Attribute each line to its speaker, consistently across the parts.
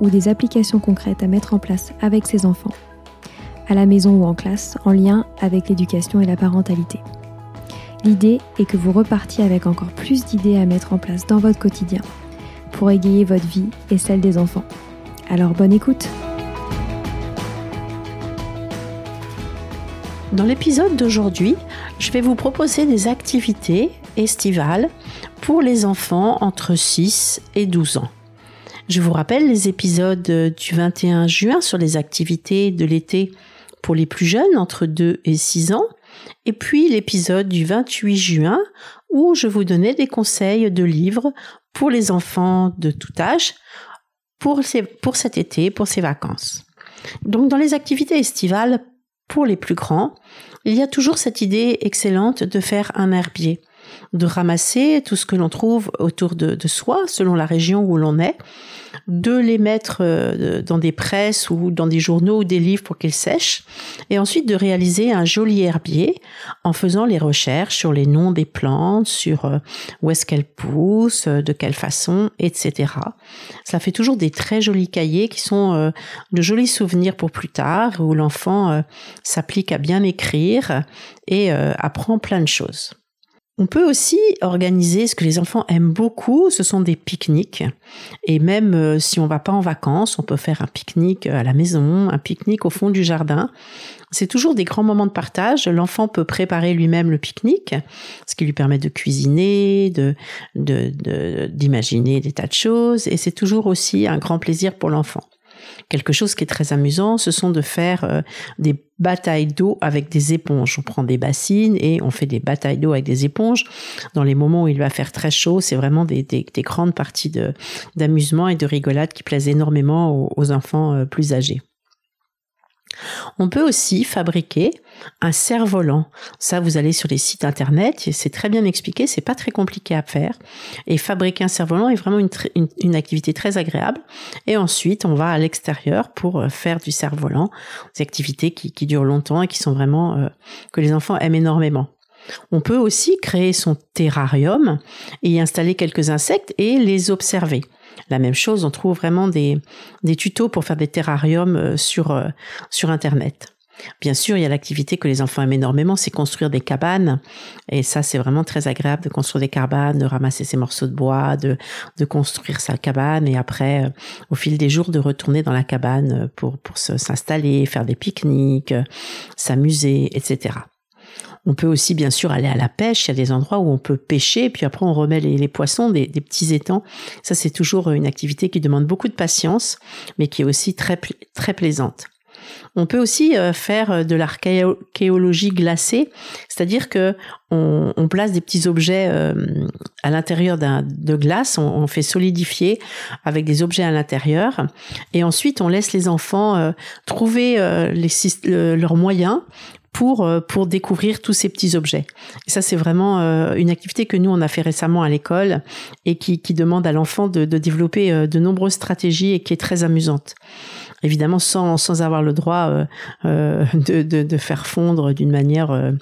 Speaker 1: ou des applications concrètes à mettre en place avec ses enfants, à la maison ou en classe, en lien avec l'éducation et la parentalité. L'idée est que vous repartiez avec encore plus d'idées à mettre en place dans votre quotidien pour égayer votre vie et celle des enfants. Alors bonne écoute
Speaker 2: Dans l'épisode d'aujourd'hui, je vais vous proposer des activités estivales pour les enfants entre 6 et 12 ans. Je vous rappelle les épisodes du 21 juin sur les activités de l'été pour les plus jeunes entre 2 et 6 ans, et puis l'épisode du 28 juin où je vous donnais des conseils de livres pour les enfants de tout âge pour, pour cet été, pour ces vacances. Donc dans les activités estivales pour les plus grands, il y a toujours cette idée excellente de faire un herbier de ramasser tout ce que l'on trouve autour de, soi, selon la région où l'on est, de les mettre euh, dans des presses ou dans des journaux ou des livres pour qu'ils sèchent, et ensuite de réaliser un joli herbier en faisant les recherches sur les noms des plantes, sur euh, où est-ce qu'elles poussent, de quelle façon, etc. Ça fait toujours des très jolis cahiers qui sont euh, de jolis souvenirs pour plus tard, où l'enfant s'applique à bien écrire et apprend plein de choses. On peut aussi organiser ce que les enfants aiment beaucoup, ce sont des pique-niques. Et même euh, si on va pas en vacances, on peut faire un pique-nique à la maison, un pique-nique au fond du jardin. C'est toujours des grands moments de partage. L'enfant peut préparer lui-même le pique-nique, ce qui lui permet de cuisiner, de, d'imaginer des tas de choses. Et c'est toujours aussi un grand plaisir pour l'enfant. Quelque chose qui est très amusant, ce sont de faire euh, des batailles d'eau avec des éponges. On prend des bassines et on fait des batailles d'eau avec des éponges. Dans les moments où il va faire très chaud, c'est vraiment des, grandes parties d'amusement et de rigolade qui plaisent énormément aux enfants euh, plus âgés. On peut aussi fabriquer un cerf-volant. Ça, vous allez sur les sites internet, c'est très bien expliqué, c'est pas très compliqué à faire. Et fabriquer un cerf-volant est vraiment une, activité très agréable. Et ensuite, on va à l'extérieur pour euh, faire du cerf-volant, des activités qui, durent longtemps et qui sont vraiment euh, que les enfants aiment énormément. On peut aussi créer son terrarium et y installer quelques insectes et les observer. La même chose, on trouve vraiment des, des tutos pour faire des terrariums euh, sur, euh, sur Internet. Bien sûr, il y a l'activité que les enfants aiment énormément, c'est construire des cabanes. Et ça, c'est vraiment très agréable de construire des cabanes, de ramasser ses morceaux de bois, de, de construire sa cabane et après, euh, au fil des jours, de retourner dans la cabane pour, pour s'installer, faire des pique-niques, s'amuser, etc. On peut aussi bien sûr aller à la pêche, il y a des endroits où on peut pêcher, puis après on remet les, poissons des, petits étangs. Ça c'est toujours une activité qui demande beaucoup de patience, mais qui est aussi très, très plaisante. On peut aussi euh, faire de l'archéologie glacée, c'est-à-dire que on, place des petits objets euh, à l'intérieur de glace, on, fait solidifier avec des objets à l'intérieur, et ensuite on laisse les enfants euh, trouver leurs moyens pour, euh, pour découvrir tous ces petits objets. Et ça, c'est vraiment euh, une activité que nous, on a fait récemment à l'école et qui, qui demande à l'enfant de, de développer euh, de nombreuses stratégies et qui est très amusante. évidemment sans, sans avoir le droit euh, euh, de, de, de, faire fondre d'une manière euh,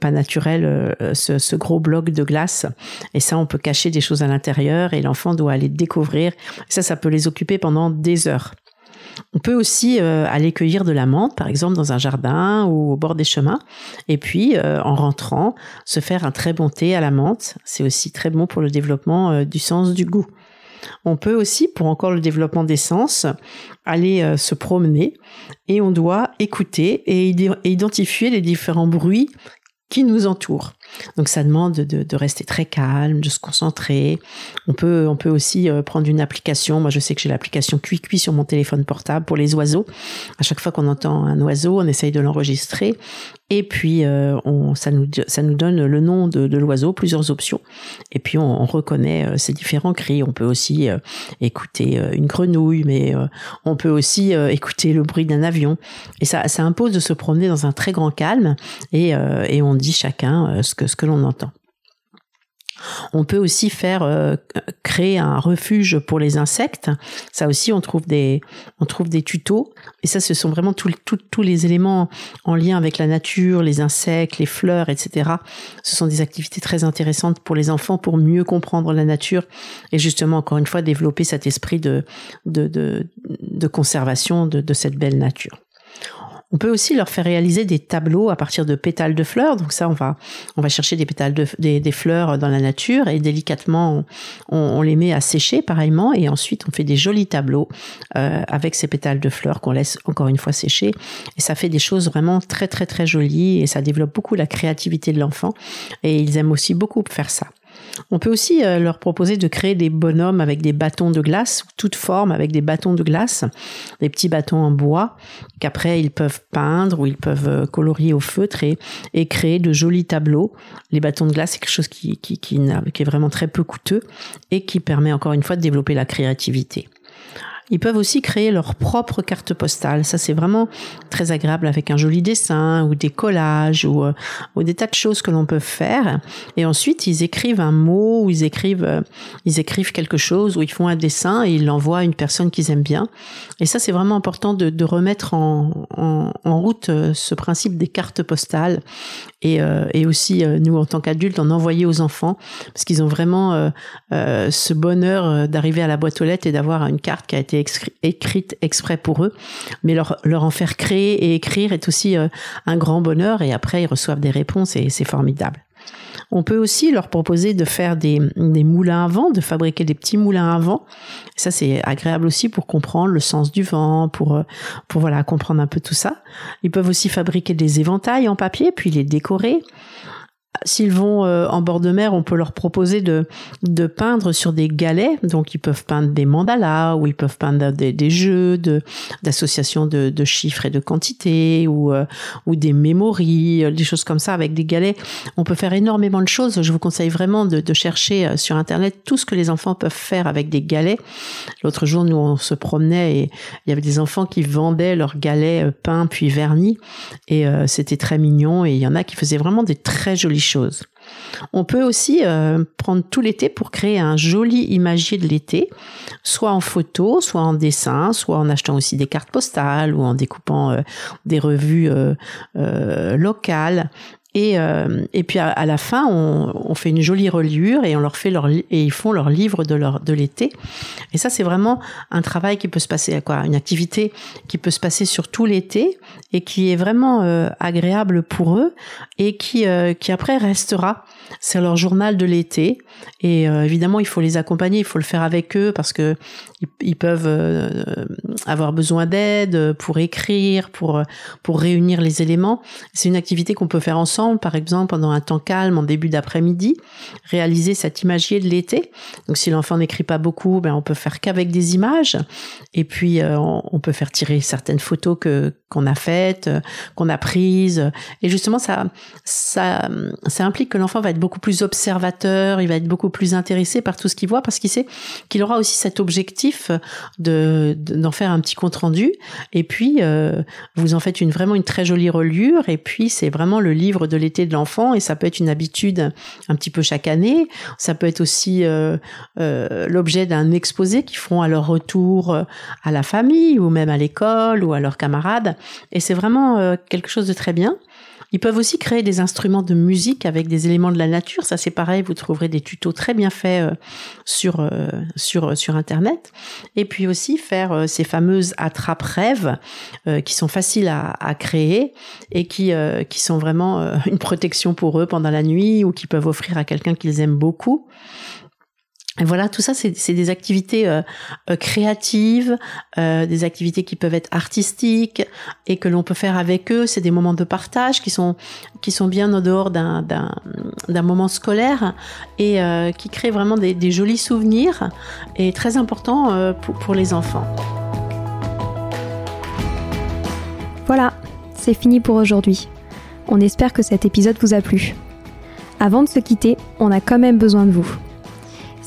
Speaker 2: pas naturelle ce, ce, gros bloc de glace. Et ça, on peut cacher des choses à l'intérieur et l'enfant doit aller découvrir. ça, ça peut les occuper pendant des heures. On peut aussi aller cueillir de la menthe, par exemple dans un jardin ou au bord des chemins, et puis en rentrant, se faire un très bon thé à la menthe. C'est aussi très bon pour le développement du sens du goût. On peut aussi, pour encore le développement des sens, aller euh, se promener et on doit écouter et identifier les différents bruits qui nous entourent. Donc ça demande de, rester très calme, de se concentrer. On peut, on peut aussi euh, prendre une application. Moi, je sais que j'ai l'application QuickQui sur mon téléphone portable pour les oiseaux. À chaque fois qu'on entend un oiseau, on essaye de l'enregistrer. Et puis, euh, ça, nous, ça nous donne le nom de, l'oiseau, plusieurs options. Et puis, on, on reconnaît euh, ces différents cris. On peut aussi écouter une grenouille, mais on peut aussi écouter le bruit d'un avion. Et ça, ça impose de se promener dans un très grand calme. Et, et on dit chacun ce ce que l'on entend. On peut aussi faire euh, créer un refuge pour les insectes. Ça aussi, on trouve des on trouve des tutos. Et ça, ce sont vraiment tous les éléments en lien avec la nature, les insectes, les fleurs, etc. Ce sont des activités très intéressantes pour les enfants pour mieux comprendre la nature et justement encore une fois développer cet esprit de de, de, conservation de cette belle nature. On peut aussi leur faire réaliser des tableaux à partir de pétales de fleurs. Donc ça, on va, on va chercher des pétales de, des, fleurs dans la nature et délicatement, on, les met à sécher pareillement et ensuite on fait des jolis tableaux euh, avec ces pétales de fleurs qu'on laisse encore une fois sécher. Et ça fait des choses vraiment très très très jolies et ça développe beaucoup la créativité de l'enfant. Et ils aiment aussi beaucoup faire ça. On peut aussi euh, leur proposer de créer des bonhommes avec des bâtons de glace, toute forme avec des bâtons de glace, des petits bâtons en bois qu'après ils peuvent peindre ou ils peuvent euh, colorier au feutre et, créer de jolis tableaux. Les bâtons de glace, c'est quelque chose qui, est vraiment très peu coûteux et qui permet encore une fois de développer la créativité. Ils peuvent aussi créer leur propre carte postale. Ça, c'est vraiment très agréable avec un joli dessin ou des collages ou, euh, des tas de choses que l'on peut faire. Et ensuite, ils écrivent un mot ou ils écrivent, euh, ils écrivent quelque chose ou ils font un dessin et ils l'envoient à une personne qu'ils aiment bien. Et ça, c'est vraiment important de, remettre en, route euh, ce principe des cartes postales et, et aussi, nous, en tant qu'adultes, en envoyer aux enfants parce qu'ils ont vraiment ce bonheur d'arriver à la boîte aux lettres et d'avoir une carte qui a été écrite exprès pour eux, mais leur, leur en faire créer et écrire est aussi euh, un grand bonheur et après ils reçoivent des réponses et c'est formidable. On peut aussi leur proposer de faire des, des, moulins à vent, de fabriquer des petits moulins à vent. Ça, c'est agréable aussi pour comprendre le sens du vent, pour, euh, pour voilà, comprendre un peu tout ça. Ils peuvent aussi fabriquer des éventails en papier, puis les décorer. S'ils vont euh, en bord de mer, on peut leur proposer de, de peindre sur des galets. Donc, ils peuvent peindre des mandalas ou ils peuvent peindre des, jeux de d'association de, de, chiffres et de quantités ou euh, ou des mémories, euh, des choses comme ça avec des galets. On peut faire énormément de choses. Je vous conseille vraiment de, de chercher sur internet tout ce que les enfants peuvent faire avec des galets. L'autre jour, nous on se promenait et il y avait des enfants qui vendaient leurs galets peints puis vernis et c'était très mignon. Et il y en a qui faisaient vraiment des très jolis choses. On peut aussi euh, prendre tout l'été pour créer un joli imagier de l'été, soit en photo, soit en dessin, soit en achetant aussi des cartes postales ou en découpant euh, des revues euh, locales. Et, euh, et puis à, la fin, on, on, fait une jolie reliure et on leur fait leur et ils font leur livre de leur de l'été. Et ça, c'est vraiment un travail qui peut se passer quoi Une activité qui peut se passer sur tout l'été et qui est vraiment euh, agréable pour eux et qui euh, qui après restera. C'est leur journal de l'été. Et évidemment, il faut les accompagner, il faut le faire avec eux parce que ils, peuvent avoir besoin d'aide pour écrire, pour pour réunir les éléments. C'est une activité qu'on peut faire ensemble par exemple, pendant un temps calme en début d'après-midi, réaliser cet imagier de l'été. Donc, si l'enfant n'écrit pas beaucoup, ben, on peut faire qu'avec des images. Et puis, euh, on peut faire tirer certaines photos que qu'on a faites, euh, qu'on a prises. Et justement, ça, ça, ça implique que l'enfant va être beaucoup plus observateur, il va être beaucoup plus intéressé par tout ce qu'il voit parce qu'il sait qu'il aura aussi cet objectif de d'en faire un petit compte rendu. Et puis, euh, vous en faites une vraiment une très jolie reliure. Et puis, c'est vraiment le livre de l'été de l'enfant et ça peut être une habitude un petit peu chaque année. Ça peut être aussi euh, euh, l'objet d'un exposé qu'ils feront à leur retour à la famille ou même à l'école ou à leurs camarades. Et c'est vraiment quelque chose de très bien. Ils peuvent aussi créer des instruments de musique avec des éléments de la nature. Ça, c'est pareil. Vous trouverez des tutos très bien faits euh, sur euh, sur sur internet. Et puis aussi faire euh, ces fameuses attrape rêves qui sont faciles à, à créer et qui qui sont vraiment une protection pour eux pendant la nuit ou qui peuvent offrir à quelqu'un qu'ils aiment beaucoup. Et voilà, tout ça, c'est des activités euh, euh, créatives, euh, des activités qui peuvent être artistiques et que l'on peut faire avec eux. C'est des moments de partage qui sont qui sont bien en dehors d'un moment scolaire et qui créent vraiment des, des, jolis souvenirs et très importants pour, pour les enfants.
Speaker 1: Voilà, c'est fini pour aujourd'hui. On espère que cet épisode vous a plu. Avant de se quitter, on a quand même besoin de vous.